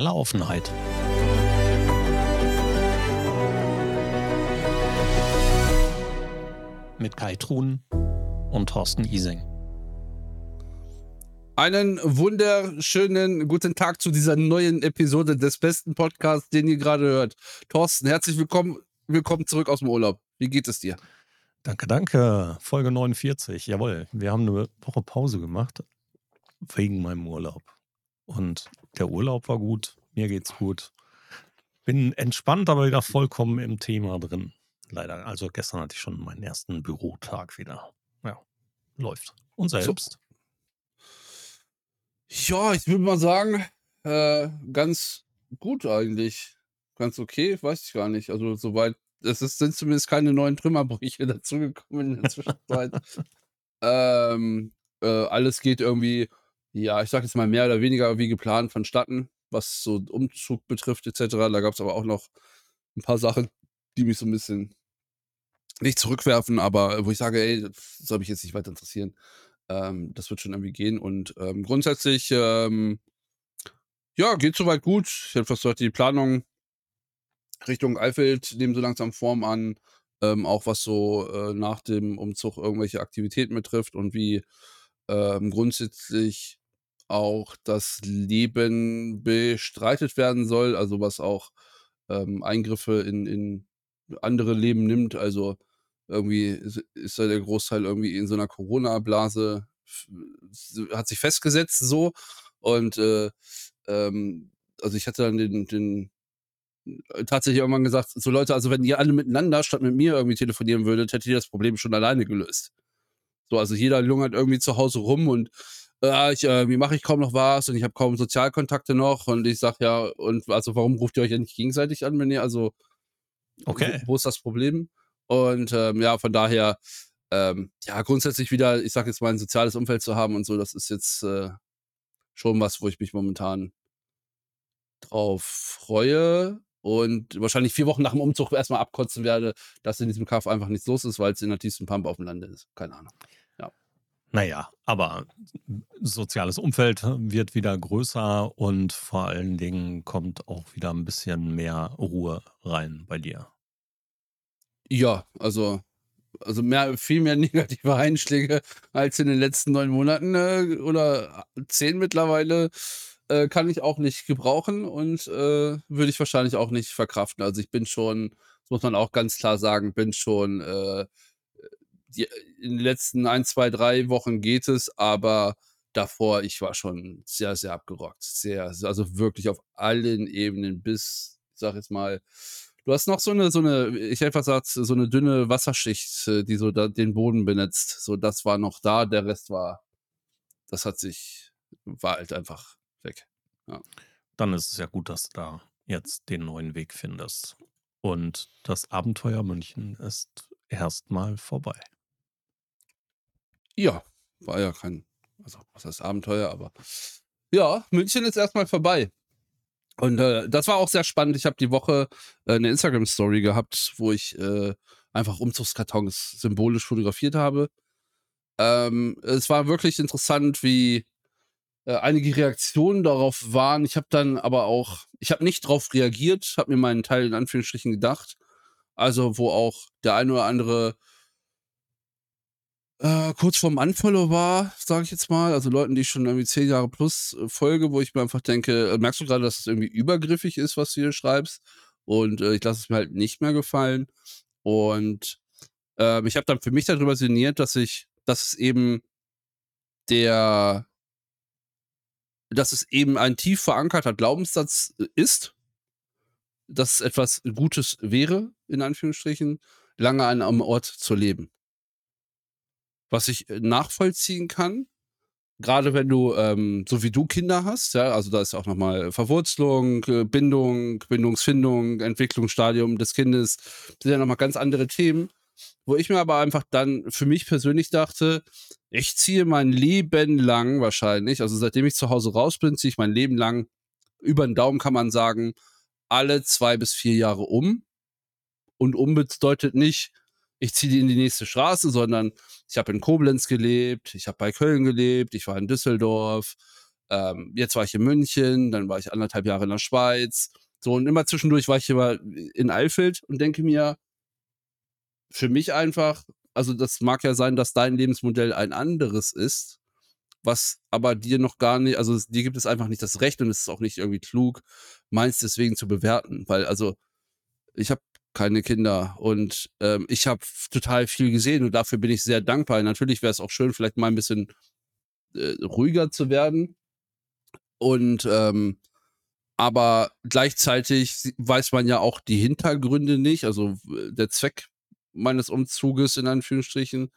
totale Offenheit. Mit Kai Truhn und Thorsten Ising. Einen wunderschönen guten Tag zu dieser neuen Episode des besten Podcasts, den ihr gerade hört. Thorsten, herzlich willkommen, willkommen zurück aus dem Urlaub. Wie geht es dir? Danke, danke. Folge 49. Jawohl, wir haben eine Woche Pause gemacht wegen meinem Urlaub. Und der Urlaub war gut, mir geht's gut. Bin entspannt, aber wieder vollkommen im Thema drin. Leider. Also gestern hatte ich schon meinen ersten Bürotag wieder. Ja, läuft. Und selbst. So. Ja, ich würde mal sagen, äh, ganz gut eigentlich. Ganz okay, weiß ich gar nicht. Also soweit, es ist, sind zumindest keine neuen Trümmerbrüche dazugekommen in der Zwischenzeit. ähm, äh, alles geht irgendwie ja, ich sag jetzt mal mehr oder weniger wie geplant vonstatten, was so Umzug betrifft etc. Da gab es aber auch noch ein paar Sachen, die mich so ein bisschen nicht zurückwerfen, aber wo ich sage, ey, das soll mich jetzt nicht weiter interessieren. Ähm, das wird schon irgendwie gehen. Und ähm, grundsätzlich, ähm, ja, geht soweit gut. Ich habe fast die Planung Richtung Eifeld nehmen so langsam Form an. Ähm, auch was so äh, nach dem Umzug irgendwelche Aktivitäten betrifft und wie ähm, grundsätzlich auch das Leben bestreitet werden soll, also was auch ähm, Eingriffe in, in andere Leben nimmt. Also irgendwie ist, ist da der Großteil irgendwie in so einer Corona-Blase, hat sich festgesetzt so. Und äh, ähm, also ich hatte dann den, den äh, tatsächlich irgendwann gesagt, so Leute, also wenn ihr alle miteinander statt mit mir irgendwie telefonieren würdet, hättet ihr das Problem schon alleine gelöst. So, also jeder lungert irgendwie zu Hause rum und äh, ich, äh, wie mache ich kaum noch was und ich habe kaum Sozialkontakte noch und ich sage ja, und also warum ruft ihr euch ja nicht gegenseitig an, wenn ihr, also okay. wo, wo ist das Problem? Und ähm, ja, von daher, ähm, ja, grundsätzlich wieder, ich sage jetzt mal, ein soziales Umfeld zu haben und so, das ist jetzt äh, schon was, wo ich mich momentan drauf freue und wahrscheinlich vier Wochen nach dem Umzug erstmal abkotzen werde, dass in diesem Kaff einfach nichts los ist, weil es in der tiefsten Pampe auf dem Lande ist. Keine Ahnung. Naja, aber soziales Umfeld wird wieder größer und vor allen Dingen kommt auch wieder ein bisschen mehr Ruhe rein bei dir. Ja, also, also mehr, viel mehr negative Einschläge als in den letzten neun Monaten äh, oder zehn mittlerweile äh, kann ich auch nicht gebrauchen und äh, würde ich wahrscheinlich auch nicht verkraften. Also ich bin schon, das muss man auch ganz klar sagen, bin schon äh, die, in den letzten ein, zwei, drei Wochen geht es, aber davor, ich war schon sehr, sehr abgerockt. Sehr, also wirklich auf allen Ebenen bis, sag jetzt mal, du hast noch so eine, so eine, ich einfach gesagt, so eine dünne Wasserschicht, äh, die so da, den Boden benetzt. So, das war noch da, der Rest war, das hat sich, war halt einfach weg. Ja. Dann ist es ja gut, dass du da jetzt den neuen Weg findest. Und das Abenteuer München ist erstmal vorbei. Ja, war ja kein, also was heißt Abenteuer, aber ja, München ist erstmal vorbei. Und äh, das war auch sehr spannend. Ich habe die Woche äh, eine Instagram-Story gehabt, wo ich äh, einfach Umzugskartons symbolisch fotografiert habe. Ähm, es war wirklich interessant, wie äh, einige Reaktionen darauf waren. Ich habe dann aber auch, ich habe nicht darauf reagiert, habe mir meinen Teil in Anführungsstrichen gedacht. Also, wo auch der eine oder andere äh, kurz vorm Unfollow war, sage ich jetzt mal. Also Leuten, die schon irgendwie zehn Jahre plus äh, folge, wo ich mir einfach denke, äh, merkst du gerade, dass es irgendwie übergriffig ist, was du hier schreibst? Und äh, ich lasse es mir halt nicht mehr gefallen. Und äh, ich habe dann für mich darüber sinniert, dass ich, dass es eben der, dass es eben ein tief verankerter Glaubenssatz ist, dass es etwas Gutes wäre, in Anführungsstrichen, lange an einem Ort zu leben was ich äh, nachvollziehen kann. Gerade wenn du, ähm, so wie du Kinder hast, ja, also da ist auch nochmal Verwurzelung, äh, Bindung, Bindungsfindung, Entwicklungsstadium des Kindes, sind ja nochmal ganz andere Themen, wo ich mir aber einfach dann für mich persönlich dachte, ich ziehe mein Leben lang wahrscheinlich, also seitdem ich zu Hause raus bin, ziehe ich mein Leben lang über den Daumen kann man sagen, alle zwei bis vier Jahre um. Und um bedeutet nicht, ich ziehe in die nächste Straße, sondern ich habe in Koblenz gelebt, ich habe bei Köln gelebt, ich war in Düsseldorf, Ähm, jetzt war ich in München, dann war ich anderthalb Jahre in der Schweiz. So, und immer zwischendurch war ich immer in Eifeld und denke mir, für mich einfach, also das mag ja sein, dass dein Lebensmodell ein anderes ist, was aber dir noch gar nicht, also dir gibt es einfach nicht das Recht und es ist auch nicht irgendwie klug, meins deswegen zu bewerten, weil also ich habe keine Kinder und ähm, ich habe total viel gesehen und dafür bin ich sehr dankbar. Natürlich wäre es auch schön, vielleicht mal ein bisschen äh, ruhiger zu werden und ähm, aber gleichzeitig weiß man ja auch die Hintergründe nicht, also der Zweck meines Umzuges in Anführungsstrichen,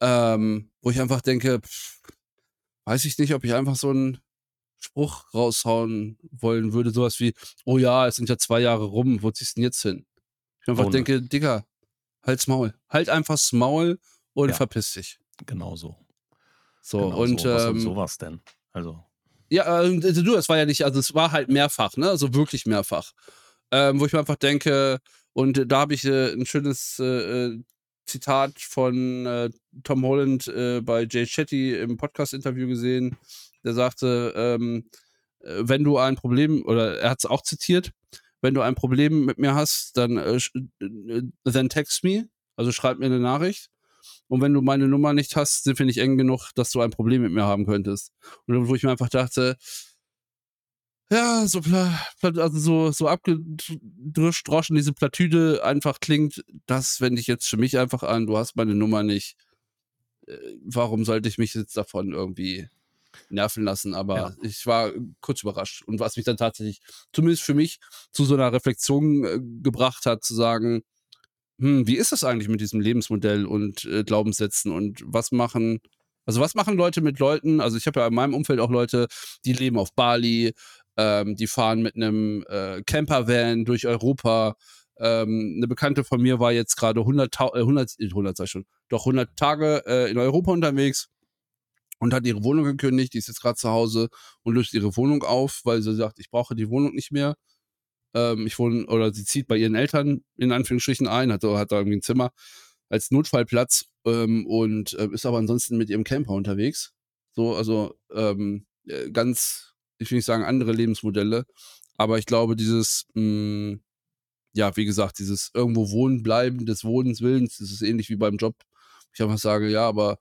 ähm, wo ich einfach denke, pff, weiß ich nicht, ob ich einfach so einen Spruch raushauen wollen würde, sowas wie, oh ja, es sind ja zwei Jahre rum, wo ziehst du denn jetzt hin? Ich einfach Oh, ne. denke, Digga, halt's Maul. Halt einfach das Maul und Ja. verpiss dich. Genau so. So, genau und so. Was ähm, sowas denn? Also, Ja, also du, es war ja nicht, also es war halt mehrfach, ne? Also wirklich mehrfach. Ähm, wo ich mir einfach denke, und äh, da habe ich äh, ein schönes äh, äh, Zitat von äh, Tom Holland äh, bei Jay Shetty im Podcast-Interview gesehen. Der sagte, ähm, äh, wenn du ein Problem, oder er hat es auch zitiert, wenn du ein Problem mit mir hast, dann äh, äh, then text me, also schreib mir eine Nachricht. Und wenn du meine Nummer nicht hast, sind wir nicht eng genug, dass du ein Problem mit mir haben könntest. Und wo ich mir einfach dachte, ja, so, also so, so abgedroschen diese Platüde einfach klingt, das wende ich jetzt für mich einfach an, du hast meine Nummer nicht. Äh, Warum sollte ich mich jetzt davon irgendwie nerven lassen? Aber Ja. ich war kurz überrascht. Und was mich dann tatsächlich, zumindest für mich, zu so einer Reflexion äh, gebracht hat, zu sagen, hm, wie ist das eigentlich mit diesem Lebensmodell und äh, Glaubenssätzen und was machen, also was machen Leute mit Leuten? Also ich habe ja in meinem Umfeld auch Leute, die leben auf Bali, ähm, die fahren mit einem äh, Campervan durch Europa. Ähm, eine Bekannte von mir war jetzt gerade 100, Tau- äh, 100, 100 sag ich schon, doch 100 Tage äh, in Europa unterwegs und hat ihre Wohnung gekündigt. Die ist jetzt gerade zu Hause und löst ihre Wohnung auf, weil sie sagt, ich brauche die Wohnung nicht mehr. Ähm, ich wohne, oder sie zieht bei ihren Eltern in Anführungsstrichen ein, hat, hat da irgendwie ein Zimmer als Notfallplatz ähm, und äh, ist aber ansonsten mit ihrem Camper unterwegs. So, also ähm, äh, ganz, ich will nicht sagen andere Lebensmodelle, aber ich glaube, dieses, mh, ja, wie gesagt, dieses irgendwo wohnen bleiben, des Wohnens Willens, das ist ähnlich wie beim Job. Ich einfach sage, ja, aber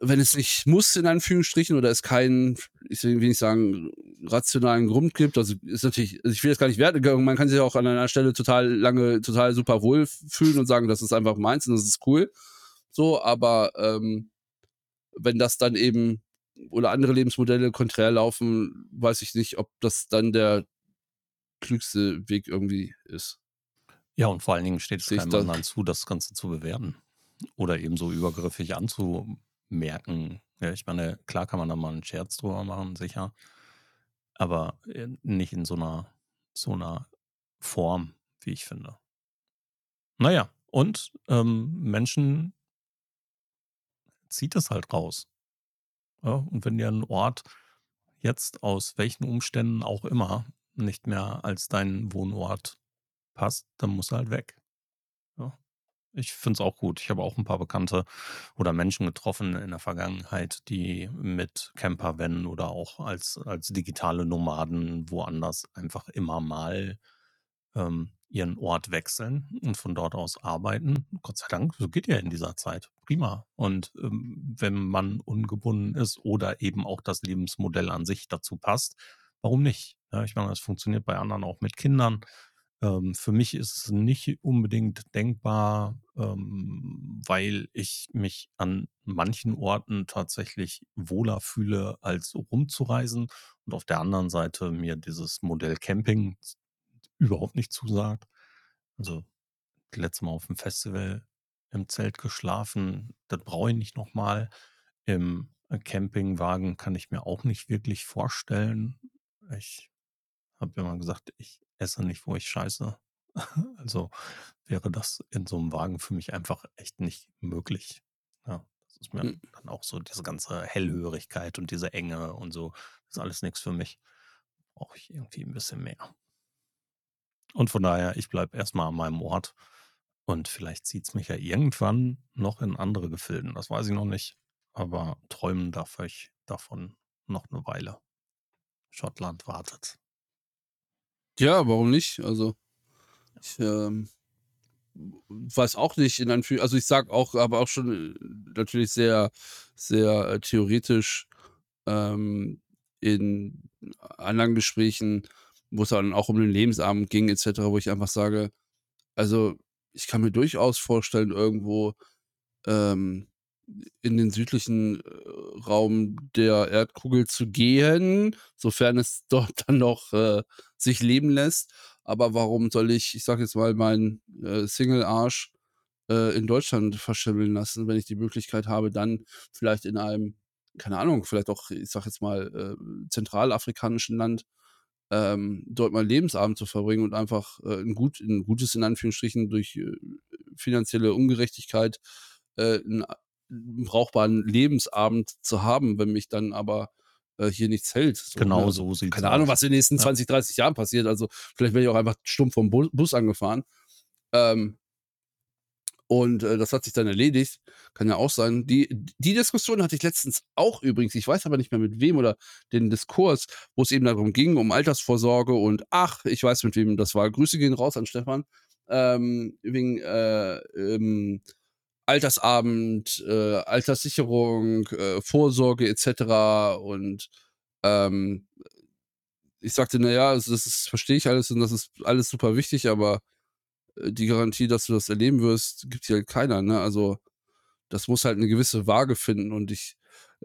wenn es nicht muss, in Anführungsstrichen, oder es keinen, ich will nicht sagen, rationalen Grund gibt, also ist natürlich, also ich will jetzt gar nicht werten, man kann sich auch an einer Stelle total lange, total super wohl fühlen und sagen, das ist einfach meins und das ist cool. So, aber ähm, wenn das dann eben oder andere Lebensmodelle konträr laufen, weiß ich nicht, ob das dann der klügste Weg irgendwie ist. ja, und vor allen Dingen steht es keinem anderen zu, das Ganze zu bewerten. Oder eben so übergriffig anzumerken. Ja, ich meine, klar kann man da mal einen Scherz drüber machen, sicher. Aber äh, nicht in so einer, so einer Form, wie ich finde. Naja, und ähm, Menschen zieht es halt raus. Ja, und wenn dir ein Ort jetzt aus welchen Umständen auch immer nicht mehr als dein Wohnort passt, dann muss er halt weg. Ich finde es auch gut. Ich habe auch ein paar Bekannte oder Menschen getroffen in der Vergangenheit, die mit Campervan oder auch als, als digitale Nomaden woanders einfach immer mal ähm, ihren Ort wechseln und von dort aus arbeiten. Gott sei Dank, so geht ja in dieser Zeit. Prima. Und ähm, wenn man ungebunden ist oder eben auch das Lebensmodell an sich dazu passt, warum nicht? Ja, ich meine, das funktioniert bei anderen auch mit Kindern. Ähm, für mich ist es nicht unbedingt denkbar, ähm, weil ich mich an manchen Orten tatsächlich wohler fühle, als rumzureisen. Und auf der anderen Seite mir dieses Modell Camping überhaupt nicht zusagt. Also letztes Mal auf dem Festival im Zelt geschlafen, das brauche ich nicht nochmal. Im äh, Campingwagen kann ich mir auch nicht wirklich vorstellen. Ich habe immer gesagt, ich esse nicht, wo ich scheiße. Also wäre das in so einem Wagen für mich einfach echt nicht möglich. Ja, das ist mir Hm. dann auch so diese ganze Hellhörigkeit und diese Enge und so. Das ist alles nichts für mich. Brauche ich irgendwie ein bisschen mehr. Und von daher, ich bleibe erstmal an meinem Ort. Und vielleicht zieht es mich ja irgendwann noch in andere Gefilden. Das weiß ich noch nicht. Aber träumen darf ich davon noch eine Weile. Schottland wartet. Ja, warum nicht? Also, ich ähm, weiß auch nicht, in Anführungszeichen, also ich sag auch, aber auch schon äh, natürlich sehr, sehr äh, theoretisch ähm, in anderen Gesprächen, wo es dann auch um den Lebensabend ging, etc., wo ich einfach sage, also ich kann mir durchaus vorstellen, irgendwo ähm, in den südlichen äh, Raum der Erdkugel zu gehen, sofern es dort dann noch äh, sich leben lässt. Aber warum soll ich, ich sag jetzt mal, meinen äh, Single-Arsch äh, in Deutschland verschimmeln lassen, wenn ich die Möglichkeit habe, dann vielleicht in einem, keine Ahnung, vielleicht auch, ich sag jetzt mal, äh, zentralafrikanischen Land ähm, dort mal Lebensabend zu verbringen und einfach äh, ein, gut, ein gutes, in Anführungsstrichen, durch äh, finanzielle Ungerechtigkeit äh, ein brauchbaren Lebensabend zu haben, wenn mich dann aber äh, hier nichts hält. So, genau ne? so sieht Keine Ahnung, was in den nächsten ja. 20, 30 Jahren passiert. Also vielleicht werde ich auch einfach stumpf vom Bu Bus angefahren. Ähm, und äh, das hat sich dann erledigt. Kann ja auch sein. Die, die Diskussion hatte ich letztens auch übrigens. Ich weiß aber nicht mehr mit wem oder den Diskurs, wo es eben darum ging, um Altersvorsorge und ach, ich weiß mit wem das war. Grüße gehen raus an Stefan. Ähm, wegen äh, ähm, Altersabend, äh, Alterssicherung, äh, Vorsorge etc. Und ähm, ich sagte, naja, das, das verstehe ich alles und das ist alles super wichtig, aber äh, die Garantie, dass du das erleben wirst, gibt hier halt keiner. Ne? Also das muss halt eine gewisse Waage finden und ich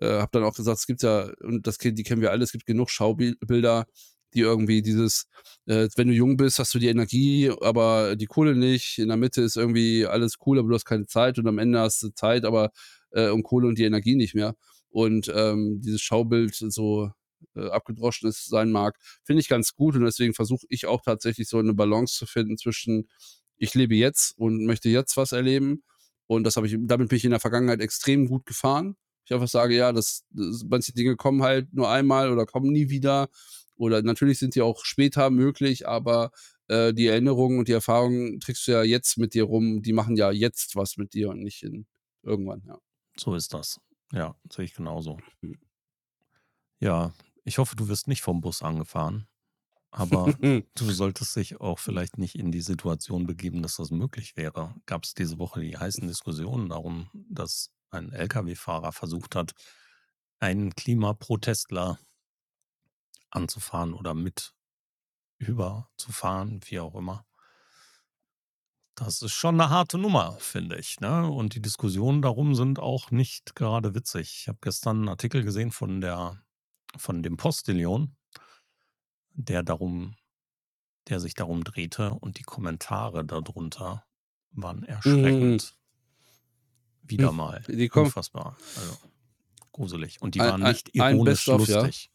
äh, habe dann auch gesagt, es gibt ja, und das die kennen wir alle, es gibt genug Schaubilder, die irgendwie dieses, äh, wenn du jung bist, hast du die Energie, aber die Kohle nicht. In der Mitte ist irgendwie alles cool, aber du hast keine Zeit und am Ende hast du Zeit, aber äh, und Kohle und die Energie nicht mehr. Und ähm, dieses Schaubild so äh, abgedroschen ist sein mag, finde ich ganz gut und deswegen versuche ich auch tatsächlich so eine Balance zu finden zwischen ich lebe jetzt und möchte jetzt was erleben und das habe ich damit bin ich in der Vergangenheit extrem gut gefahren. Ich einfach sage, ja, das, das manche Dinge kommen halt nur einmal oder kommen nie wieder oder natürlich sind die auch später möglich, aber äh, die Erinnerungen und die Erfahrungen trägst du ja jetzt mit dir rum. Die machen ja jetzt was mit dir und nicht in irgendwann, ja. So ist das. Ja, sehe ich genauso. Hm. Ja, ich hoffe, du wirst nicht vom Bus angefahren. Aber du solltest dich auch vielleicht nicht in die Situation begeben, dass das möglich wäre. Gab es diese Woche die heißen Diskussionen darum, dass ein Lkw-Fahrer versucht hat, einen Klimaprotestler anzufahren oder mit überzufahren, wie auch immer. Das ist schon eine harte Nummer, finde ich. Ne? Und die Diskussionen darum sind auch nicht gerade witzig. Ich habe gestern einen Artikel gesehen von der von dem Postillion, der darum, der sich darum drehte und die Kommentare darunter waren erschreckend. Wieder mal. Die Unfassbar. Also, gruselig. Und die waren ein, nicht ironisch lustig. Ja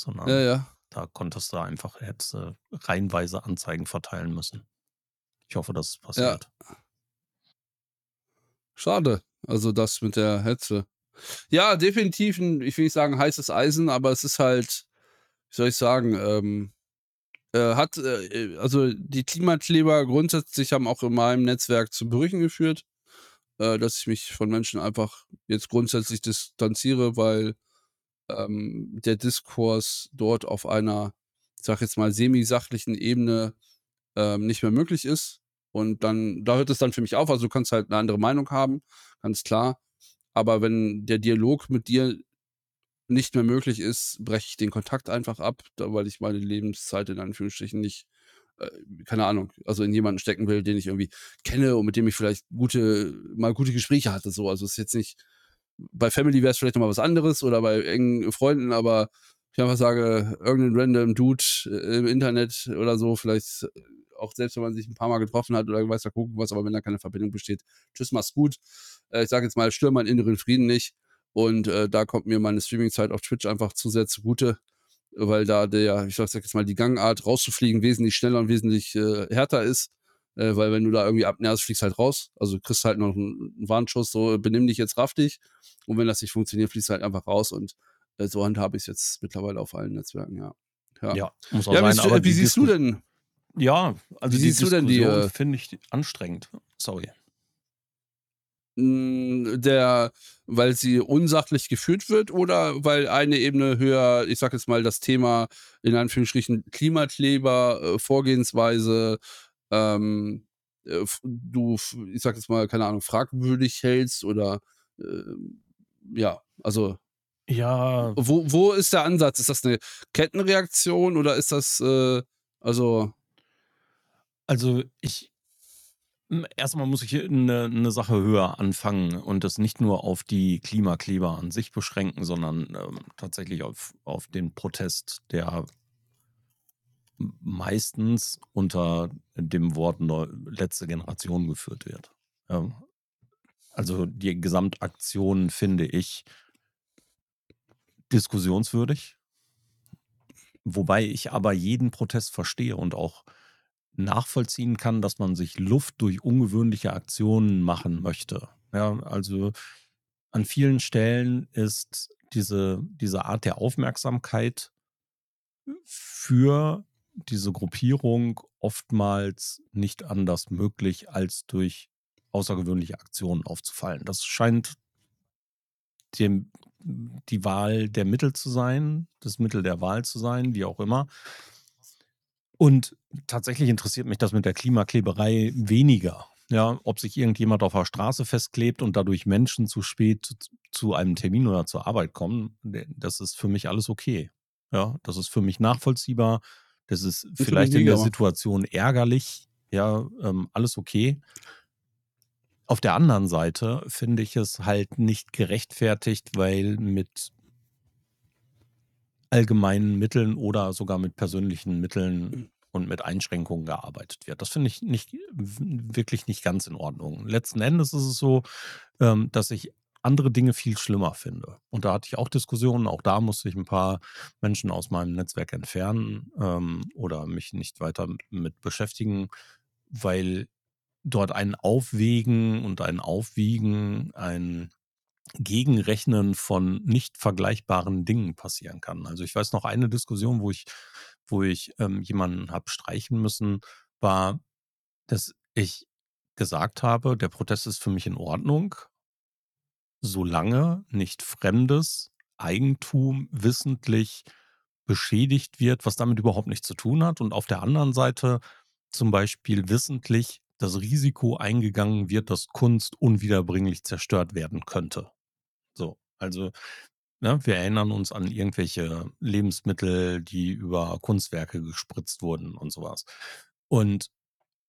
sondern ja, ja. da konntest du einfach jetzt äh, reihenweise Anzeigen verteilen müssen. Ich hoffe, das passiert. Ja. Schade. Also das mit der Hetze. Ja, definitiv ein, ich will nicht sagen heißes Eisen, aber es ist halt, wie soll ich sagen, ähm, äh, hat, äh, also die Klimakleber grundsätzlich haben auch in meinem Netzwerk zu Brüchen geführt, äh, dass ich mich von Menschen einfach jetzt grundsätzlich distanziere, weil ähm, der Diskurs dort auf einer, ich sag jetzt mal, semi-sachlichen Ebene ähm, nicht mehr möglich ist. Und dann, da hört es dann für mich auf. Also du kannst halt eine andere Meinung haben, ganz klar. Aber wenn der Dialog mit dir nicht mehr möglich ist, breche ich den Kontakt einfach ab, weil ich meine Lebenszeit in Anführungsstrichen nicht, keine Ahnung, also in jemanden stecken will, den ich irgendwie kenne und mit dem ich vielleicht gute, mal gute Gespräche hatte. So, also es ist jetzt nicht, bei Family wäre es vielleicht nochmal was anderes oder bei engen Freunden, aber ich einfach sage, irgendein random Dude äh, im Internet oder so, vielleicht äh, auch selbst wenn man sich ein paar Mal getroffen hat oder weiß da gucken was, aber wenn da keine Verbindung besteht, tschüss, mach's gut. Äh, ich sage jetzt mal, stör meinen inneren Frieden nicht. Und äh, da kommt mir meine Streaming-Zeit auf Twitch einfach zu sehr zugute, weil da der, ich sag jetzt mal, die Gangart rauszufliegen wesentlich schneller und wesentlich äh, härter ist äh, weil wenn du da irgendwie abnährst, fliegst halt raus. Also kriegst halt noch einen, Warnschuss, so benimm dich jetzt raff dich. Und wenn das nicht funktioniert, fliegst du halt einfach raus und äh, so handhabe ich es jetzt mittlerweile auf allen Netzwerken, ja. Ja, ja muss auch ja, sein. Aber wie siehst du denn? Ja, also wie siehst du denn die? Äh, finde ich anstrengend. Sorry. Hm, der weil sie unsachlich geführt wird oder weil eine Ebene höher, ich sage jetzt mal, das Thema in Anführungsstrichen Klimakleber, äh, Vorgehensweise, ähm, äh, du ich sage jetzt mal, keine Ahnung, fragwürdig hältst oder, ähm, ja, also Ja. wo wo ist der Ansatz? Ist das 'ne Kettenreaktion oder ist das, äh also Also, ich hm, erst mal muss ich hier 'ne 'ne Sache höher anfangen und das nicht nur auf die Klimakleber an sich beschränken, sondern, ähm, tatsächlich auf auf den Protest, der meistens unter dem Wort letzte Generation geführt wird. Ähm, also, die Gesamtaktion finde ich diskussionswürdig. Wobei ich aber jeden Protest verstehe und auch nachvollziehen kann, dass man sich Luft durch ungewöhnliche Aktionen machen möchte. Ja, also, an vielen Stellen ist diese diese Art der Aufmerksamkeit für diese Gruppierung oftmals nicht anders möglich, als durch außergewöhnliche Aktionen aufzufallen. Das scheint dem die Wahl der Mittel zu sein das Mittel der Wahl zu sein, wie auch immer. Und tatsächlich interessiert mich das mit der Klimakleberei weniger, ja, ob sich irgendjemand auf der Straße festklebt und dadurch Menschen zu spät zu einem Termin oder zur Arbeit kommen, das ist für mich alles okay. Ja, das ist für mich nachvollziehbar. Das ist mich vielleicht in der Situation ärgerlich, ja, ähm, alles okay. Auf der anderen Seite finde ich es halt nicht gerechtfertigt, weil mit allgemeinen Mitteln oder sogar mit persönlichen Mitteln und mit Einschränkungen gearbeitet wird. Das finde ich nicht wirklich nicht ganz in Ordnung. Letzten Endes ist es so, ähm, dass ich andere Dinge viel schlimmer finde. Und da hatte ich auch Diskussionen. Auch da musste ich 'n paar Menschen aus meinem Netzwerk entfernen, ähm, oder mich nicht weiter mit beschäftigen, weil dort ein Aufwägen und ein Aufwiegen, ein Gegenrechnen von nicht vergleichbaren Dingen passieren kann. Also, ich weiß noch eine Diskussion, wo ich wo ich, ähm, jemanden habe streichen müssen, war, dass ich gesagt habe: „Der Protest ist für mich in Ordnung“ „solange nicht fremdes Eigentum wissentlich beschädigt wird, was damit überhaupt nichts zu tun hat und auf der anderen Seite zum Beispiel wissentlich das Risiko eingegangen wird, dass Kunst unwiederbringlich zerstört werden könnte.“ So, also, ne, wir erinnern uns an irgendwelche Lebensmittel, die über Kunstwerke gespritzt wurden und so was. Und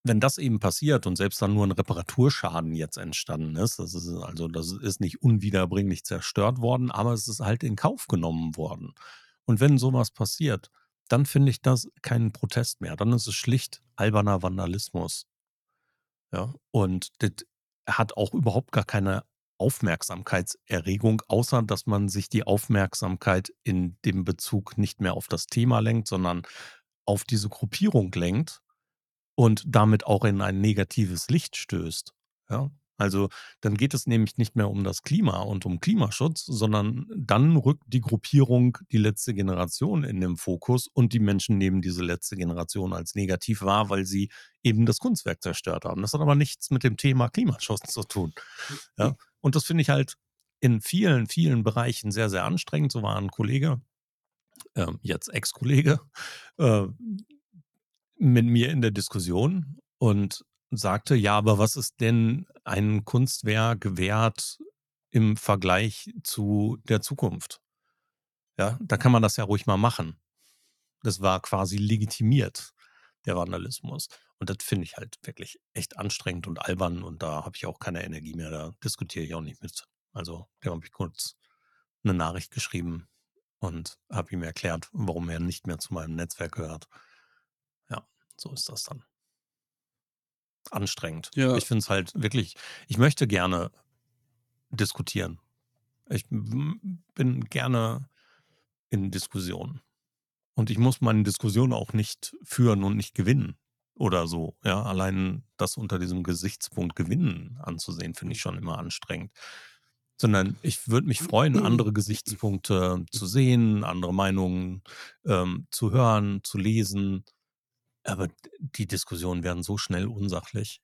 wenn das eben passiert und selbst dann nur 'n Reparaturschaden jetzt entstanden ist, das ist also das ist nicht unwiederbringlich zerstört worden, aber es ist halt in Kauf genommen worden. Und wenn so was passiert, dann finde ich das keinen Protest mehr. Dann ist es schlicht alberner Vandalismus. Ja, und das hat auch überhaupt gar keine Aufmerksamkeitserregung, außer dass man sich die Aufmerksamkeit in dem Bezug nicht mehr auf das Thema lenkt, sondern auf diese Gruppierung lenkt und damit auch in ein negatives Licht stößt, ja? Also, dann geht es nämlich nicht mehr um das Klima und um Klimaschutz, sondern dann rückt die Gruppierung die letzte Generation in den Fokus und die Menschen nehmen diese letzte Generation als negativ wahr, weil sie eben das Kunstwerk zerstört haben. Das hat aber nichts mit dem Thema Klimaschutz zu tun, ja? Und das finde ich halt in vielen, vielen Bereichen sehr, sehr anstrengend. So war 'n Kollege, ähm, jetzt Ex-Kollege, äh, mit mir in der Diskussion und sagte: „Ja, aber was ist denn ein Kunstwerk wert im Vergleich zu der Zukunft?“ Ja, da kann man das ja ruhig mal machen. Das war quasi legitimiert, der Vandalismus. Und das finde ich halt wirklich echt anstrengend und albern und da habe ich auch keine Energie mehr, da diskutiere ich auch nicht mit. Also, dem habe ich kurz 'ne Nachricht geschrieben und habe ihm erklärt, warum er nicht mehr zu meinem Netzwerk gehört. Ja, so ist das dann. Anstrengend. Ja. Ich finde es halt wirklich ich möchte gerne diskutieren. Ich bin gerne in Diskussionen. Und ich muss meine Diskussion auch nicht führen und nicht gewinnen oder so, ja? Allein das unter diesem Gesichtspunkt Gewinnen anzusehen, finde ich schon immer anstrengend. Sondern ich würde mich freuen, andere Gesichtspunkte zu sehen, andere Meinungen, ähm, zu hören, zu lesen. Aber die Diskussionen werden so schnell unsachlich.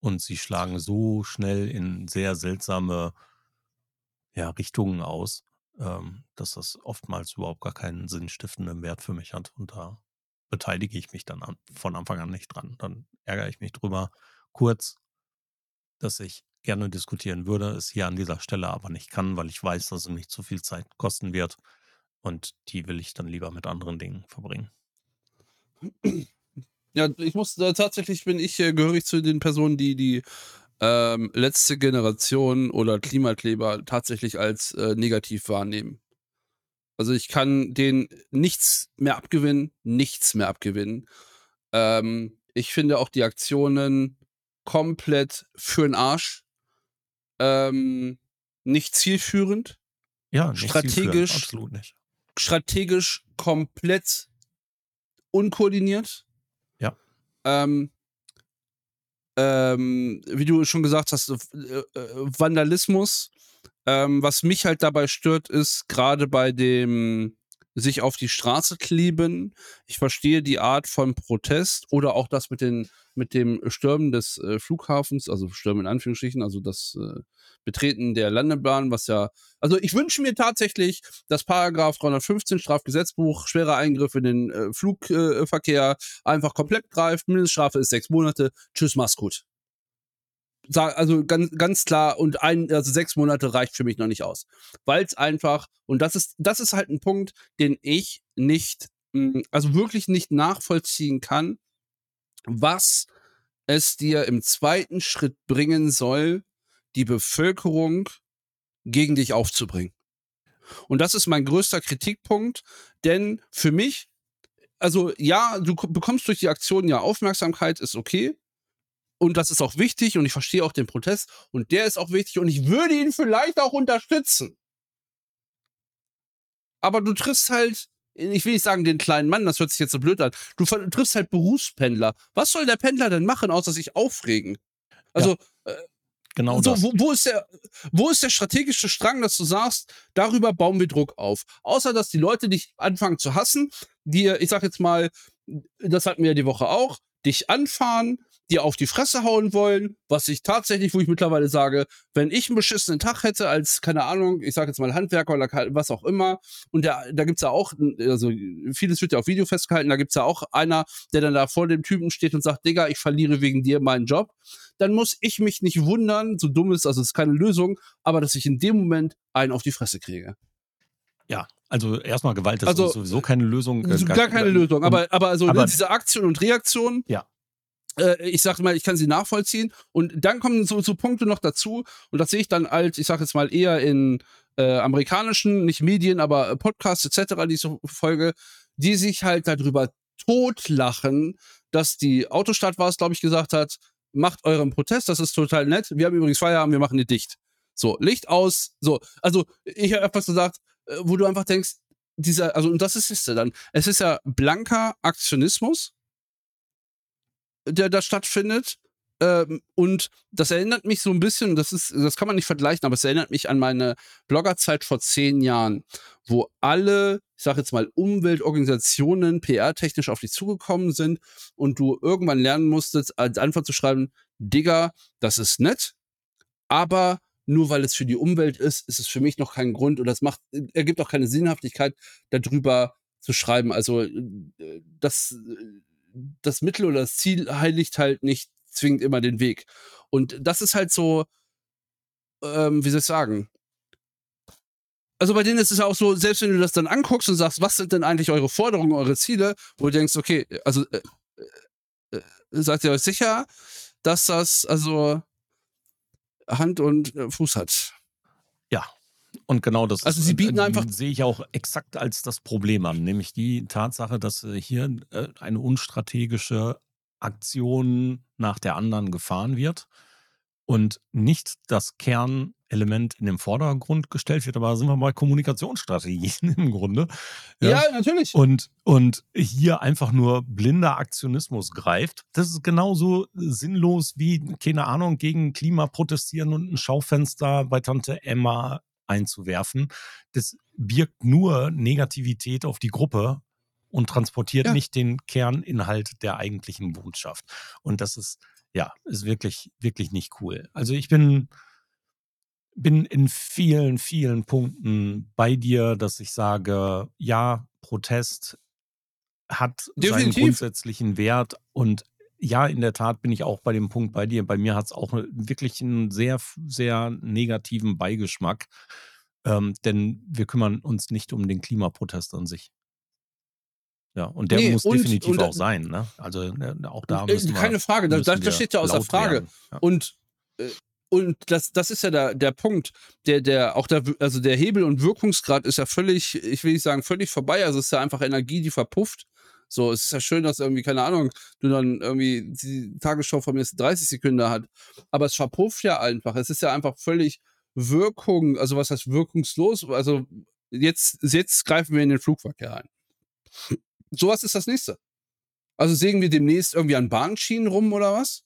und sie schlagen so schnell in sehr seltsame ja, Richtungen aus, ähm, dass das oftmals überhaupt gar keinen sinnstiftenden Wert für mich hat. Und da beteilige ich mich dann an, von Anfang an nicht dran. Dann ärgere ich mich drüber kurz, dass ich gerne diskutieren würde, es hier an dieser Stelle aber nicht kann, weil ich weiß, dass es mich zu viel Zeit kosten wird. Und die will ich dann lieber mit anderen Dingen verbringen. Ja, ich muss äh, tatsächlich bin ich äh, gehörig zu den Personen, die die ähm, letzte Generation oder Klimakleber tatsächlich als äh, negativ wahrnehmen. Also ich kann denen nichts mehr abgewinnen, nichts mehr abgewinnen. Ähm, ich finde auch die Aktionen komplett für den Arsch. Ähm, nicht zielführend. Ja, nicht strategisch, absolut nicht. Strategisch komplett unkoordiniert. Ja. Ähm, ähm, wie du schon gesagt hast, äh, äh, Vandalismus. Ähm, was mich halt dabei stört, ist gerade bei dem sich auf die Straße kleben. Ich verstehe die Art von Protest oder auch das mit, den, mit dem Stürmen des äh, Flughafens, also Stürmen in Anführungsstrichen, also das äh, Betreten der Landebahn, was ja, also ich wünsche mir tatsächlich, dass Paragraph 315 Strafgesetzbuch schwerer Eingriff in den äh, Flugverkehr einfach komplett greift. Mindeststrafe ist sechs Monate. Tschüss, mach's gut. Also ganz, ganz klar, und ein, also sechs Monate reicht für mich noch nicht aus. Weil es einfach, und das ist, das ist halt ein Punkt, den ich nicht, hm, also wirklich nicht nachvollziehen kann, was es dir im zweiten Schritt bringen soll, die Bevölkerung gegen dich aufzubringen. Und das ist mein größter Kritikpunkt, denn für mich, also ja, du bekommst durch die Aktion ja Aufmerksamkeit, ist okay. Und das ist auch wichtig und ich verstehe auch den Protest und der ist auch wichtig und ich würde ihn vielleicht auch unterstützen. Aber du triffst halt, ich will nicht sagen den kleinen Mann, das hört sich jetzt so blöd an, du triffst halt Berufspendler. Was soll der Pendler denn machen, außer sich aufregen? Also, ja. äh, Genau so, wo, wo, ist der, wo ist der strategische Strang, dass du sagst, darüber bauen wir Druck auf? Außer, dass die Leute dich anfangen zu hassen, die, ich sag jetzt mal, das hatten wir ja die Woche auch, dich anfahren, dir auf die Fresse hauen wollen, was ich tatsächlich, wo ich mittlerweile sage, wenn ich einen beschissenen Tag hätte als, keine Ahnung, ich sage jetzt mal Handwerker oder was auch immer, und da, da gibt's ja auch, also vieles wird ja auf Video festgehalten, da gibt's ja auch einer, der dann da vor dem Typen steht und sagt, Digga, ich verliere wegen dir meinen Job, dann muss ich mich nicht wundern, so dumm ist, also es ist keine Lösung, aber dass ich in dem Moment einen auf die Fresse kriege. Ja, also erstmal Gewalt ist also, sowieso keine Lösung. Äh, gar, gar, keine Lösung, aber, aber also aber, diese Aktion und Reaktion, ja ich sage mal, ich kann sie nachvollziehen. Und dann kommen so, so Punkte noch dazu. Und das sehe ich dann als, ich sage jetzt mal, eher in äh, amerikanischen, nicht Medien, aber äh, Podcasts etc., diese Folge, die sich halt darüber totlachen, dass die Autostadt war es, glaube ich, gesagt hat, macht euren Protest, das ist total nett. Wir haben übrigens Feierabend, wir machen die dicht. So, Licht aus. So, also ich habe etwas gesagt, äh, wo du einfach denkst, dieser, also und das ist es dann. Es ist ja blanker Aktionismus der da stattfindet. Ähm, und das erinnert mich so ein bisschen, das ist, das kann man nicht vergleichen, aber es erinnert mich an meine Bloggerzeit vor zehn Jahren, wo alle, ich sage jetzt mal, Umweltorganisationen PR-technisch auf dich zugekommen sind und du irgendwann lernen musstest, als Antwort zu schreiben, Digga, das ist nett, aber nur weil es für die Umwelt ist, ist es für mich noch kein Grund oder es macht, ergibt auch keine Sinnhaftigkeit, darüber zu schreiben. Also äh, das das Mittel oder das Ziel heiligt halt nicht zwingend immer den Weg. Und das ist halt so, ähm, wie soll ich sagen? Also bei denen ist es ja auch so, selbst wenn du das dann anguckst und sagst, was sind denn eigentlich eure Forderungen, eure Ziele, wo du denkst, okay, also äh, äh, seid ihr euch sicher, dass das also Hand und äh, Fuß hat? Ja, und genau das also sie bieten äh, einfach sehe ich auch exakt als das Problem an, nämlich die Tatsache, dass äh, hier äh, eine unstrategische Aktion nach der anderen gefahren wird und nicht das Kernelement in den Vordergrund gestellt wird, aber da sind wir bei Kommunikationsstrategien im Grunde. Ja, ja, natürlich. Und, und hier einfach nur blinder Aktionismus greift. Das ist genauso sinnlos wie, keine Ahnung, gegen Klima protestieren und ein Schaufenster bei Tante Emma einzuwerfen. Das birgt nur Negativität auf die Gruppe und transportiert ja. nicht den Kerninhalt der eigentlichen Botschaft. Und das ist ja, ist wirklich, wirklich nicht cool. Also ich bin, bin in vielen, vielen Punkten bei dir, dass ich sage, ja, Protest hat seinen Definitiv. grundsätzlichen Wert und ja, in der Tat bin ich auch bei dem Punkt bei dir. Bei mir hat es auch wirklich einen sehr, sehr negativen Beigeschmack, ähm, denn wir kümmern uns nicht um den Klimaprotest an sich. Ja, und der Ne, muss und definitiv und auch sein, ne? Also, äh, auch da Äh, müssen wir keine Frage, das wir steht ja außer Frage. Ja. Und, äh, und das das ist ja der der Punkt, der der auch der also der Hebel und Wirkungsgrad ist ja völlig ich will nicht sagen, völlig vorbei. Also, es ist ja einfach Energie, die verpufft. So, es ist ja schön, dass irgendwie, keine Ahnung, du dann irgendwie die Tagesschau von mir jetzt 30 Sekunden hat, aber es verpufft ja einfach. Es ist ja einfach völlig Wirkung also, was heißt wirkungslos? Also, jetzt jetzt greifen wir in den Flugverkehr ein. So was ist das Nächste. Also, sägen wir demnächst irgendwie an Bahnschienen rum oder was?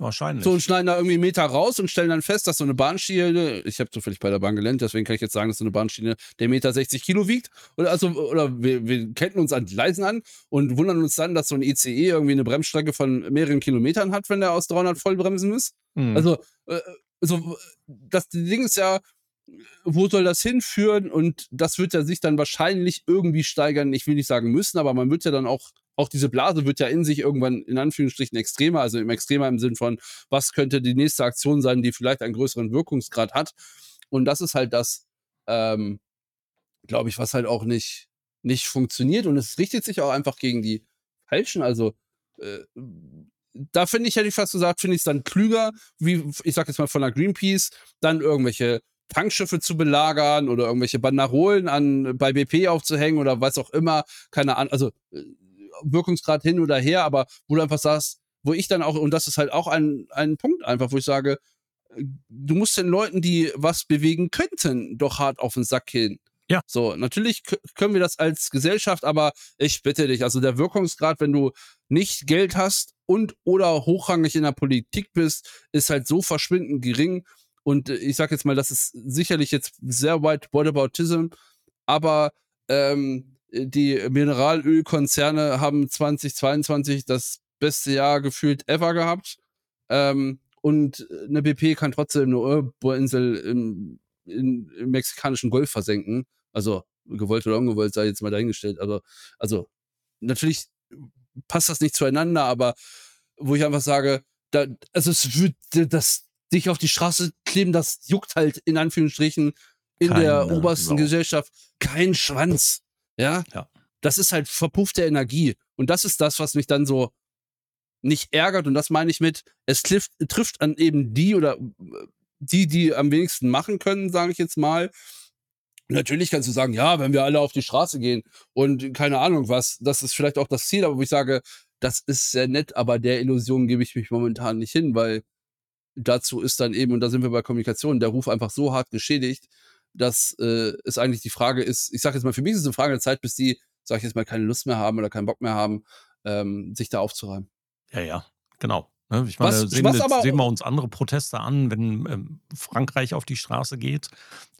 Wahrscheinlich. So und schneiden da irgendwie 'n Meter raus und stellen dann fest, dass so 'ne Bahnschiene ich habe zufällig bei der Bahn gelernt, deswegen kann ich jetzt sagen, dass so 'ne Bahnschiene der Meter 60 Kilo wiegt. Oder also oder wir wir ketten uns an Gleisen an und wundern uns dann, dass so 'n ICE irgendwie 'ne Bremsstrecke von mehreren Kilometern hat, wenn der aus 300 Vollbremsen ist. Mhm. Also, äh, so das Ding ist ja, wo soll das hinführen? Und das wird ja sich dann wahrscheinlich irgendwie steigern. Ich will nicht sagen müssen, aber man wird ja dann auch auch diese Blase wird ja in sich irgendwann in Anführungsstrichen extremer, also im extremer im Sinn von, was könnte die nächste Aktion sein, die vielleicht einen größeren Wirkungsgrad hat? Und das ist halt das, ähm, glaube ich, was halt auch nicht nicht funktioniert und es richtet sich auch einfach gegen die Falschen. Also, äh, da finde ich, hätte ich fast gesagt, finde ich's dann klüger, wie ich sage jetzt mal von der Greenpeace, dann irgendwelche Tankschiffe zu belagern oder irgendwelche Banderolen an bei BP aufzuhängen oder was auch immer. Keine Ahnung, also, äh, Wirkungsgrad hin oder her, aber wo du einfach sagst wo ich dann auch und das ist halt auch ein ein Punkt einfach, wo ich sage, äh, du musst den Leuten, die was bewegen könnten, doch hart auf 'n Sack gehen. Ja. So, natürlich können wir das als Gesellschaft, aber ich bitte dich, also der Wirkungsgrad, wenn du nicht Geld hast und oder hochrangig in der Politik bist, ist halt so verschwindend gering. Und, äh, ich sage jetzt mal, das ist sicherlich jetzt sehr weit Whataboutism, aber, ähm, die Mineralölkonzerne haben 2022 das beste Jahr gefühlt ever gehabt. Ähm, und 'ne BP kann trotzdem 'ne Bohrinsel im in im mexikanischen Golf versenken. Also, gewollt oder ungewollt, sei jetzt mal dahingestellt. Aber also, natürlich passt das nicht zueinander, aber wo ich einfach sage, da also, es wird das dich auf die Straße kleben, das juckt halt in Anführungsstrichen in der Keine obersten Sau. Gesellschaft keinen Schwanz. Ja? Ja. Das ist halt verpuffte Energie. Und das ist das, was mich dann so nicht ärgert. Und das meine ich mit, es trifft trifft an eben die oder die, die am wenigsten machen können, sage ich jetzt mal. Natürlich kannst du sagen: „Ja, wenn wir alle auf die Straße gehen und keine Ahnung was“, das ist vielleicht auch das Ziel, aber wo ich sage, das ist sehr nett, aber der Illusion gebe ich mich momentan nicht hin, weil dazu ist dann eben und da sind wir bei Kommunikation, der Ruf einfach so hart geschädigt, dass, äh, es eigentlich die Frage ist ich sage jetzt mal, für mich ist es 'ne Frage der Zeit, bis die, sage ich jetzt mal, keine Lust mehr haben oder keinen Bock mehr haben, ähm, sich da aufzureiben. Ja, ja, genau. Ne, ich meine, Was sehen was wir aber sehen wir uns andere Proteste an, wenn, ähm, Frankreich auf die Straße geht,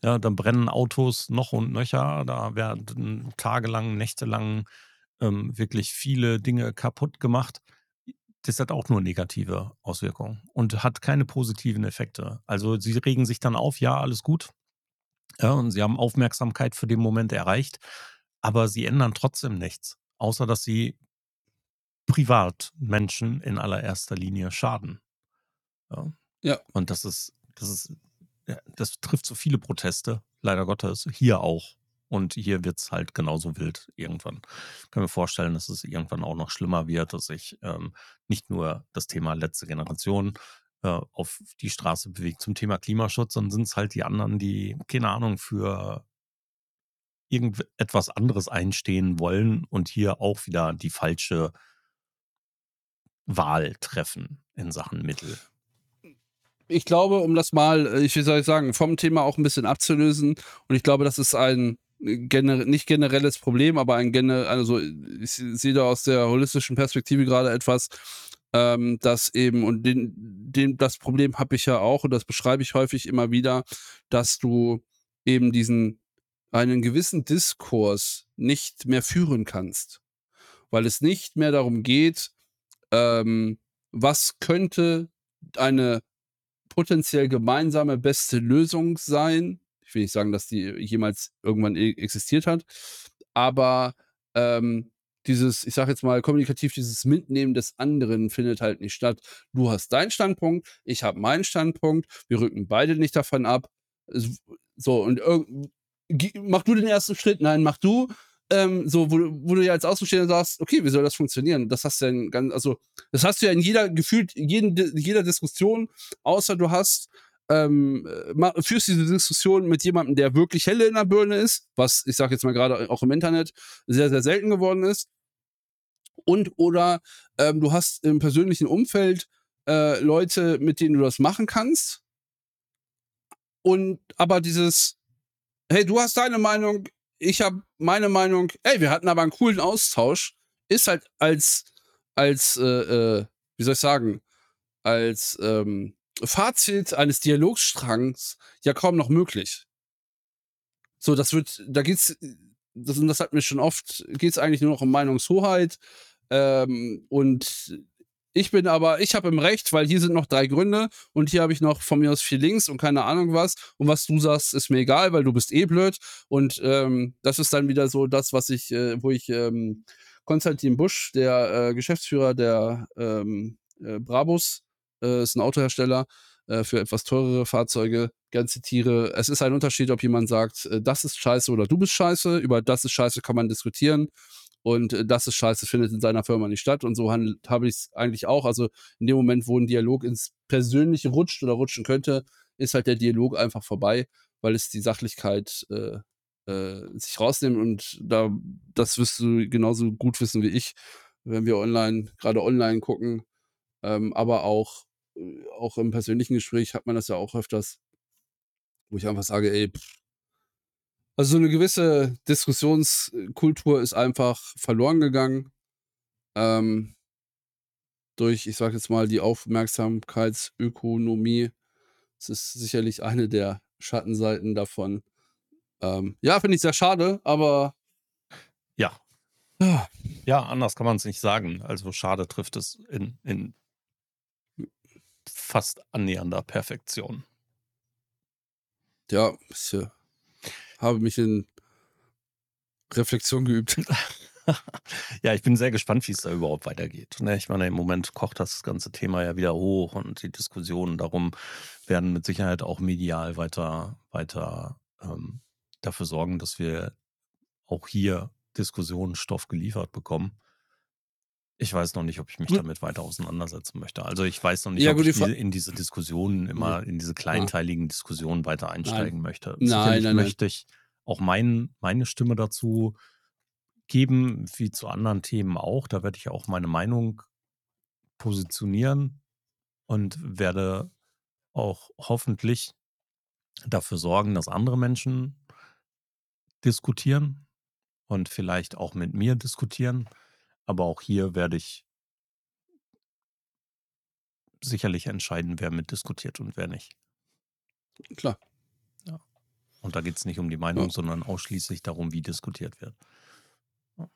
ja, dann brennen Autos noch und nöcher. Da werden tagelang, nächtelang, ähm, wirklich viele Dinge kaputt gemacht. Das hat auch nur negative Auswirkungen und hat keine positiven Effekte. Also, sie regen sich dann auf, ja, alles gut. Ja, und sie haben Aufmerksamkeit für den Moment erreicht, aber sie ändern trotzdem nichts, außer dass sie Privatmenschen in allererster Linie schaden. Ja. Ja. Und das ist das ist das trifft so viele Proteste, leider Gottes, hier auch. Und hier wird's halt genauso wild irgendwann. Ich kann mir vorstellen, dass es irgendwann auch noch schlimmer wird, dass sich, ähm, nicht nur das Thema letzte Generation, äh, auf die Straße bewegt zum Thema Klimaschutz, sondern sind's halt die anderen, die, keine Ahnung, für irgendetwas anderes einstehen wollen und hier auch wieder die falsche Wahl treffen in Sachen Mittel. Ich glaube, um das mal, äh, ich wie soll ich sagen, vom Thema auch 'n bisschen abzulösen und ich glaube, das ist ein gene nicht generelles Problem, aber ein gene also, ich sehe da aus der holistischen Perspektive grade etwas, ähm, das eben und den den das Problem habe ich ja auch und das beschreibe ich häufig immer wieder, dass du eben diesen einen gewissen Diskurs nicht mehr führen kannst, weil es nicht mehr darum geht, ähm, was könnte eine potenziell gemeinsame beste Lösung sein. Ich will nicht sagen, dass die jemals irgendwann e existiert hat, aber ähm, dieses, ich sage jetzt mal kommunikativ, dieses Mitnehmen des anderen findet halt nicht statt. Du hast deinen Standpunkt, ich habe meinen Standpunkt, wir rücken beide nicht davon ab. So, und mach du den ersten Schritt, nein, mach du. Ähm, so, wo, wo, du ja als Außenstehender sagst, okay, wie soll das funktionieren? Das hast du ja in ganz, also, das hast du ja in jeder, gefühlt, jeden, jeder Diskussion, außer du hast, ähm, führst diese Diskussion mit jemandem, der wirklich helle in der Birne ist, was ich sage jetzt mal gerade auch im Internet sehr, sehr selten geworden ist. Und oder ähm, du hast im persönlichen Umfeld äh, Leute, mit denen du das machen kannst. Und aber dieses, hey, du hast deine Meinung, ich habe meine Meinung, ey, wir hatten aber einen coolen Austausch, ist halt als, als, äh, äh, wie soll ich sagen, als ähm, Fazit eines Dialogstrangs ja kaum noch möglich. So, das wird, da geht's, das, das hat mir schon oft, geht's eigentlich nur noch um Meinungshoheit. Ähm, und ich bin aber, ich habe im Recht, weil hier sind noch drei Gründe und hier habe ich noch von mir aus vier Links und keine Ahnung was. Und was du sagst, ist mir egal, weil du bist eh blöd. Und ähm, das ist dann wieder so das, was ich, äh, wo ich ähm, Konstantin Busch, der äh, Geschäftsführer der ähm, äh, Brabus, äh, ist ein Autohersteller äh, für etwas teurere Fahrzeuge, gern zitiere. Es ist ein Unterschied, ob jemand sagt, äh, das ist scheiße oder du bist scheiße. Über das ist scheiße kann man diskutieren und äh, das ist scheiße, findet in seiner Firma nicht statt. Und so habe ich es eigentlich auch. Also in dem Moment, wo ein Dialog ins Persönliche rutscht oder rutschen könnte, ist halt der Dialog einfach vorbei, weil es die Sachlichkeit sich rausnimmt. Und da, das wirst du genauso gut wissen wie ich, wenn wir online, gerade online gucken. Ähm, aber auch, auch im persönlichen Gespräch hat man das ja auch öfters, wo ich einfach sage, ey, pff, also so eine gewisse Diskussionskultur ist einfach verloren gegangen. Ähm, durch, ich sage jetzt mal, die Aufmerksamkeitsökonomie. Das ist sicherlich eine der Schattenseiten davon. Ähm, ja, finde ich sehr schade, aber. Ja. Ja, ja anders kann man es nicht sagen. Also schade trifft es in, in fast annähernder Perfektion. Ja, ist ja habe mich in Reflexion geübt. ja, ich bin sehr gespannt, wie es da überhaupt weitergeht. Ne? Ich meine, im Moment kocht das ganze Thema ja wieder hoch und die Diskussionen darum werden mit Sicherheit auch medial weiter, weiter ähm, dafür sorgen, dass wir auch hier Diskussionsstoff geliefert bekommen. Ich weiß noch nicht, ob ich mich damit weiter auseinandersetzen möchte. Also ich weiß noch nicht, ja, ob gut, ich die, in diese Diskussionen immer, in diese kleinteiligen Diskussionen weiter einsteigen nein. möchte. Nein, Sicherlich nein, möchte ich auch mein, meine Stimme dazu geben, wie zu anderen Themen auch. Da werde ich auch meine Meinung positionieren und werde auch hoffentlich dafür sorgen, dass andere Menschen diskutieren und vielleicht auch mit mir diskutieren aber auch hier werde ich sicherlich entscheiden, wer mitdiskutiert und wer nicht. Klar. Ja. Und da geht es nicht um die Meinung, ja. sondern ausschließlich darum, wie diskutiert wird. Ja.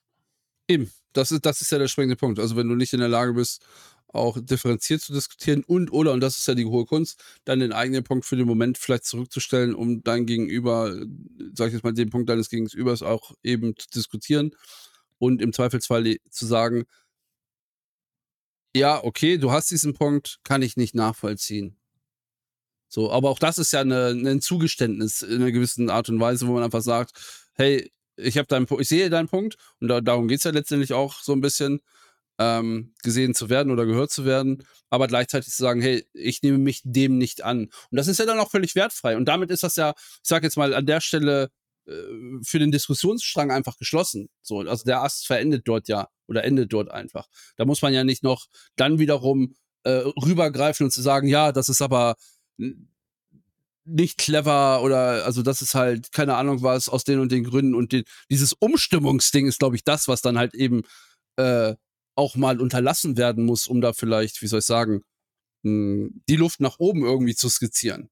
Eben, das ist, das ist ja der springende Punkt. Also wenn du nicht in der Lage bist, auch differenziert zu diskutieren und oder, und das ist ja die hohe Kunst, dann den eigenen Punkt für den Moment vielleicht zurückzustellen, um dein Gegenüber, sag ich jetzt mal, den Punkt deines Gegenübers auch eben zu diskutieren und im Zweifelsfall zu sagen, ja, okay, du hast diesen Punkt, kann ich nicht nachvollziehen. So, aber auch das ist ja eine, ein Zugeständnis in einer gewissen Art und Weise, wo man einfach sagt, hey, ich habe deinen ich sehe deinen Punkt und da, darum geht es ja letztendlich auch so ein bisschen, ähm, gesehen zu werden oder gehört zu werden, aber gleichzeitig zu sagen, hey, ich nehme mich dem nicht an. Und das ist ja dann auch völlig wertfrei. Und damit ist das ja, ich sage jetzt mal, an der Stelle für den Diskussionsstrang einfach geschlossen. So, also der Ast verendet dort ja oder endet dort einfach. Da muss man ja nicht noch dann wiederum äh, rübergreifen und zu sagen, ja, das ist aber nicht clever oder also das ist halt keine Ahnung was aus den und den Gründen und den, dieses Umstimmungsding ist glaube ich das, was dann halt eben äh, auch mal unterlassen werden muss, um da vielleicht, wie soll ich sagen, mh, hm, die Luft nach oben irgendwie zu skizzieren.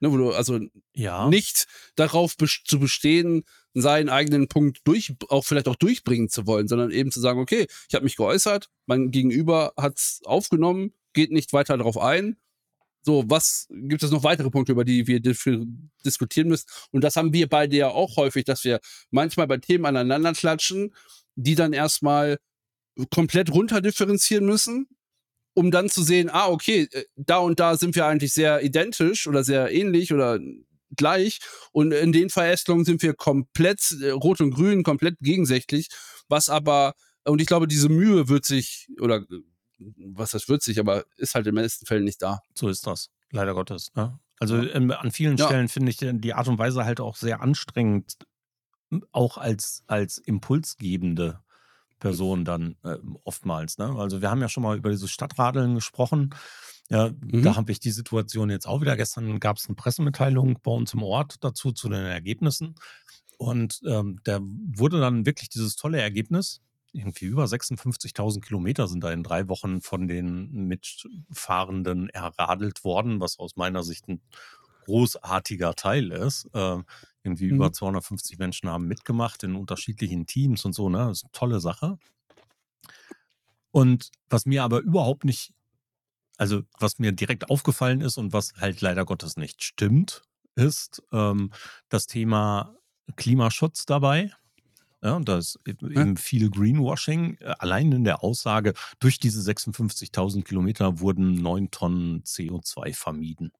Ne, wo du also Ja. nicht darauf zu bestehen, seinen eigenen Punkt durch auch vielleicht auch durchbringen zu wollen, sondern eben zu sagen: „Okay, ich habe mich geäußert, mein Gegenüber hat's aufgenommen, geht nicht weiter darauf ein. So, was gibt es noch weitere Punkte, über die wir diskutieren müssen?“ Und das haben wir beide ja auch häufig, dass wir manchmal bei Themen aneinander klatschen, die dann erst mal komplett runterdifferenzieren müssen, um dann zu sehen: „Ah, okay, äh, da und da sind wir eigentlich sehr identisch oder sehr ähnlich oder gleich und in den Verästelungen sind wir komplett äh, rot und grün, komplett gegensätzlich.“ Was aber und ich glaube, diese Mühe wird sich oder was heißt wird sich, aber ist halt in den meisten Fällen nicht da. So ist das, leider Gottes, ne? Also, Ja. ähm, an vielen Ja. Stellen finde ich, äh, die Art und Weise halt auch sehr anstrengend, auch als als impulsgebende Person dann, ähm, oftmals, ne? Also, wir haben ja schon mal über dieses Stadtradeln gesprochen. Ja, Mhm. da habe ich die Situation jetzt auch wieder gestern gab's 'ne Pressemitteilung bei uns im Ort dazu, zu den Ergebnissen. Und, ähm, da wurde dann wirklich dieses tolle Ergebnis irgendwie über 56.000 Kilometer sind da in 3 Wochen von den Mitfahrenden erradelt worden, was aus meiner Sicht 'n großartiger Teil ist. Äh, irgendwie über Mhm. 250 Menschen haben mitgemacht in unterschiedlichen Teams und so, ne? Ist 'ne tolle Sache. Und was mir aber überhaupt nicht also, was mir direkt aufgefallen ist und was halt leider Gottes nicht stimmt, ist, ähm, das Thema Klimaschutz dabei. Ja, da ist e eben viel Greenwashing. Allein in der Aussage, durch diese 56.000 Kilometer wurden 9 Tonnen CO2 vermieden.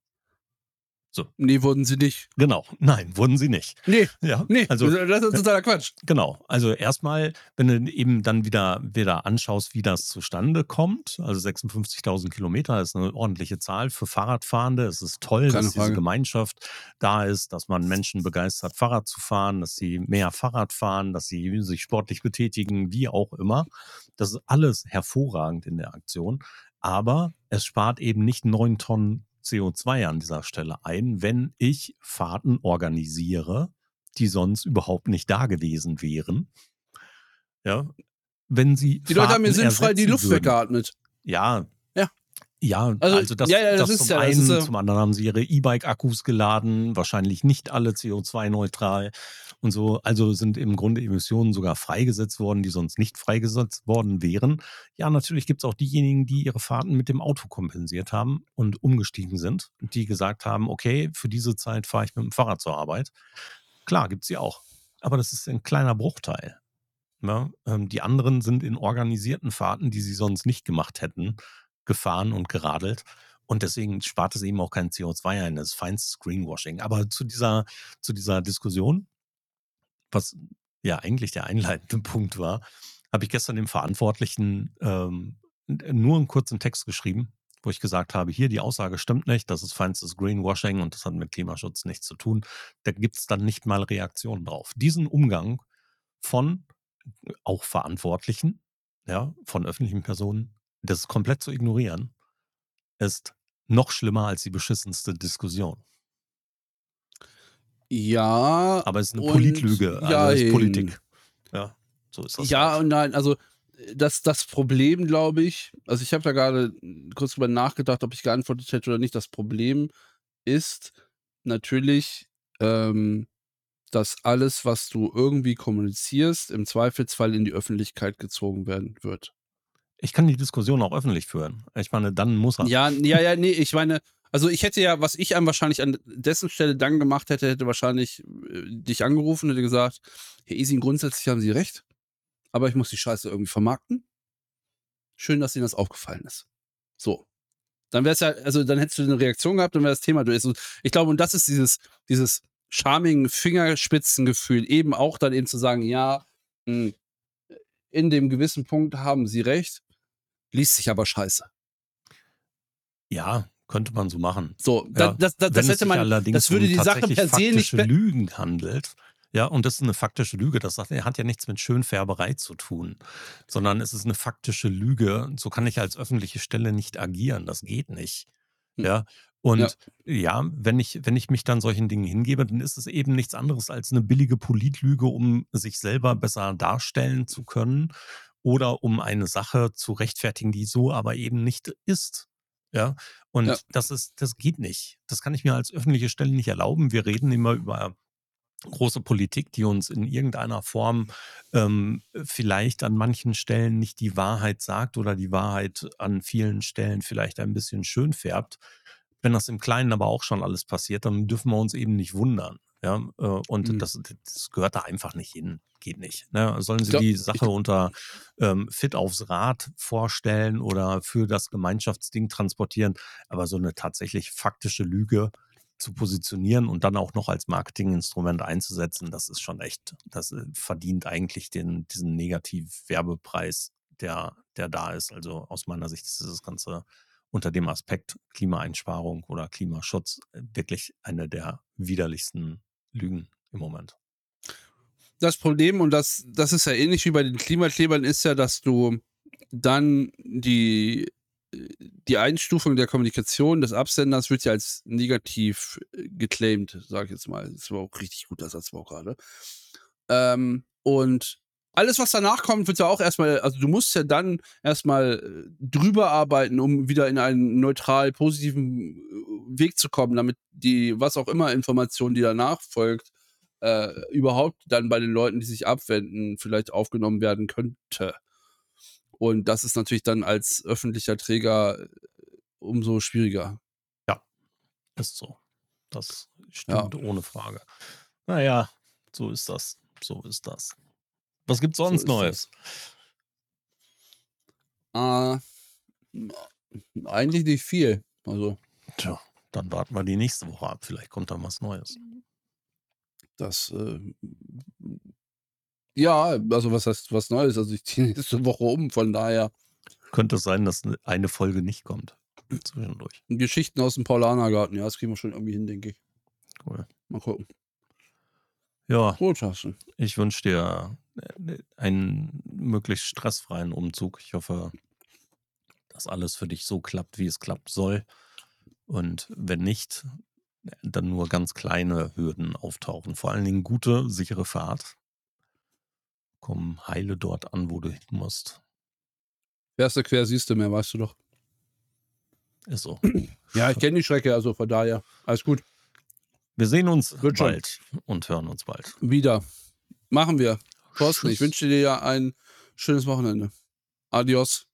So. Ne, wurden sie nicht. Genau. Nein, wurden sie nicht. Ne, Ja, ne, also das ist totaler Quatsch. Genau. Also, erst mal, wenn du eben dann wieder wieder anschaust, wie das zustande kommt. Also, 56.000 Kilometer ist 'ne ordentliche Zahl für Fahrradfahrende. Es ist toll, Keine dass diese Frage. Gemeinschaft da ist, dass man Menschen begeistert, Fahrrad zu fahren, dass sie mehr Fahrrad fahren, dass sie sich sportlich betätigen, wie auch immer. Das ist alles hervorragend in der Aktion. Aber es spart eben nicht 9 Tonnen CO2 an dieser Stelle ein, wenn ich Fahrten organisiere, die sonst überhaupt nicht da gewesen wären. Ja, wenn sie Die Leute haben mir Fahrten sinnfrei die Luft würden. weggeatmet. Ja. Ja. Ja, Also, also, das ja, ja, das das ist zum ja das einen. ist ja Zum anderen haben sie ihre E-Bike-Akkus geladen, wahrscheinlich nicht alle CO2-neutral und so. Also, sind im Grunde Emissionen sogar freigesetzt worden, die sonst nicht freigesetzt worden wären. Ja, natürlich gibt's auch diejenigen, die ihre Fahrten mit dem Auto kompensiert haben und umgestiegen sind, die gesagt haben: „Okay, für diese Zeit fahre ich mit dem Fahrrad zur Arbeit.“ Klar, gibt's sie auch. Aber das ist ein kleiner Bruchteil, ne? Ähm, die anderen sind in organisierten Fahrten, die sie sonst nicht gemacht hätten, gefahren und geradelt. Und deswegen spart es eben auch kein CO2 ein. Das ist feinstes Greenwashing. Aber zu dieser zu dieser Diskussion, was ja eigentlich der einleitende Punkt war, habe ich gestern dem Verantwortlichen, ähm, n nur 'n kurzen Text geschrieben, wo ich gesagt habe: „Hier, die Aussage stimmt nicht. Das ist feinstes Greenwashing und das hat mit Klimaschutz nichts zu tun.“ Da gibt's dann nicht mal Reaktionen drauf. Diesen Umgang von auch Verantwortlichen, ja, von öffentlichen Personen, das komplett zu ignorieren, ist noch schlimmer als die beschissenste Diskussion. Ja Aber es ist 'ne und Politlüge, also, es ist. Politik. Ja, so ist das Ja halt. und nein. Also, äh, das das Problem, glaube ich also, ich habe da grade kurz drüber nachgedacht, ob ich geantwortet hätte oder nicht. Das Problem ist natürlich, ähm, dass alles, was du irgendwie kommunizierst, im Zweifelsfall in die Öffentlichkeit gezogen werden wird. Ich kann die Diskussion auch öffentlich führen. Ich meine, dann muss er. Ja, ja, ja, ne, ich meine also, ich hätte ja was ich an wahrscheinlich an dessen Stelle dann gemacht hätte, hätte wahrscheinlich, äh, dich angerufen, hätte gesagt: „Herr Ising, grundsätzlich haben Sie recht, aber ich muss die Scheiße irgendwie vermarkten. Schön, dass Ihnen das aufgefallen ist.“ So. Dann wär's ja also, dann hättest du 'ne Reaktion gehabt, dann wäre das Thema durch. Und ich glaube, und das ist dieses dieses charming Fingerspitzengefühl, eben auch dann eben zu sagen: „Ja, hm, in dem gewissen Punkt haben Sie recht, liest sich aber scheiße.“ Ja, könnte man so machen. So, Ja, das das das hätte man das würde um die Sache per se nicht Lügen handelt, ja, und das ist 'ne faktische Lüge, das sagt hat ja nichts mit Schönfärberei zu tun, sondern es ist 'ne faktische Lüge. So kann ich als öffentliche Stelle nicht agieren. Das geht nicht. Hm. Ja, Ja. und ja, wenn ich wenn ich mich dann solchen Dingen hingebe, dann ist es eben nichts anderes als 'ne billige Politlüge, um sich selber besser darstellen zu können oder um eine Sache zu rechtfertigen, die so aber eben nicht ist. Ja, und Ja. das ist, das geht nicht. Das kann ich mir als öffentliche Stelle nicht erlauben. Wir reden immer über große Politik, die uns in irgendeiner Form ähm, vielleicht an manchen Stellen nicht die Wahrheit sagt oder die Wahrheit an vielen Stellen vielleicht ein bisschen schön färbt. Wenn das im Kleinen aber auch schon alles passiert, dann dürfen wir uns eben nicht wundern. Ja, äh, und Mhm. das, das gehört da einfach nicht hin. Geht nicht. Ne? Sollen sie Ja, die Sache unter ähm, Fit aufs Rad vorstellen oder für das Gemeinschaftsding transportieren, aber so eine tatsächlich faktische Lüge zu positionieren und dann auch noch als Marketinginstrument einzusetzen, das ist schon echt, das äh, verdient eigentlich den, diesen Negativ-Werbepreis, der, der da ist. Also aus meiner Sicht ist das Ganze unter dem Aspekt Klimaeinsparung oder Klimaschutz äh, wirklich eine der widerlichsten Lügen im Moment. das Problem, und das, das ist ja ähnlich wie bei den Klimaklebern, ist ja, dass du dann die, die Einstufung der Kommunikation des Absenders wird ja als negativ äh, geclaimed, sage ich jetzt mal. Das war auch richtig gut, der Satz war auch gerade. Ähm, und alles, was danach kommt, wird ja auch erstmal, also du musst ja dann erstmal äh, drüber arbeiten, um wieder in einen neutral positiven äh, Weg zu kommen, damit die, was auch immer Information, die danach folgt, äh, überhaupt dann bei den Leuten, die sich abwenden, vielleicht aufgenommen werden könnte. Und das ist natürlich dann als öffentlicher Träger äh, umso schwieriger. Ist so. Das stimmt ohne Frage. Naja, so ist das. So ist das. Was gibt's sonst So Neues? Äh, eigentlich nicht viel. Also, Tja, dann warten wir die nächste Woche ab. Vielleicht kommt dann was Neues. das, äh, ja, also was heißt was Neues? Also ich ziehe nächste Woche um, von daher Könnte es sein, dass eine Folge nicht kommt. Zwischendurch. Geschichten aus dem Paulanergarten, ja, das kriegen wir schon irgendwie hin, denke ich. Cool. Mal gucken. Ja, Rotaschen. ich wünsche dir einen möglichst stressfreien Umzug. Ich hoffe, dass alles für dich so klappt, wie es klappen soll. Und wenn nicht, dann nur ganz kleine Hürden auftauchen. Vor allen Dingen gute, sichere Fahrt. Komm heile dort an, wo du hin musst. Erste quer siehst du mehr, weißt du doch. Ist so. Ja, ich kenne die Strecke, also von daher. Alles gut. Wir sehen uns Wird schon. bald und hören uns bald. Wieder. Machen wir. Thorsten, ich wünsche dir ja ein schönes Wochenende. Adios.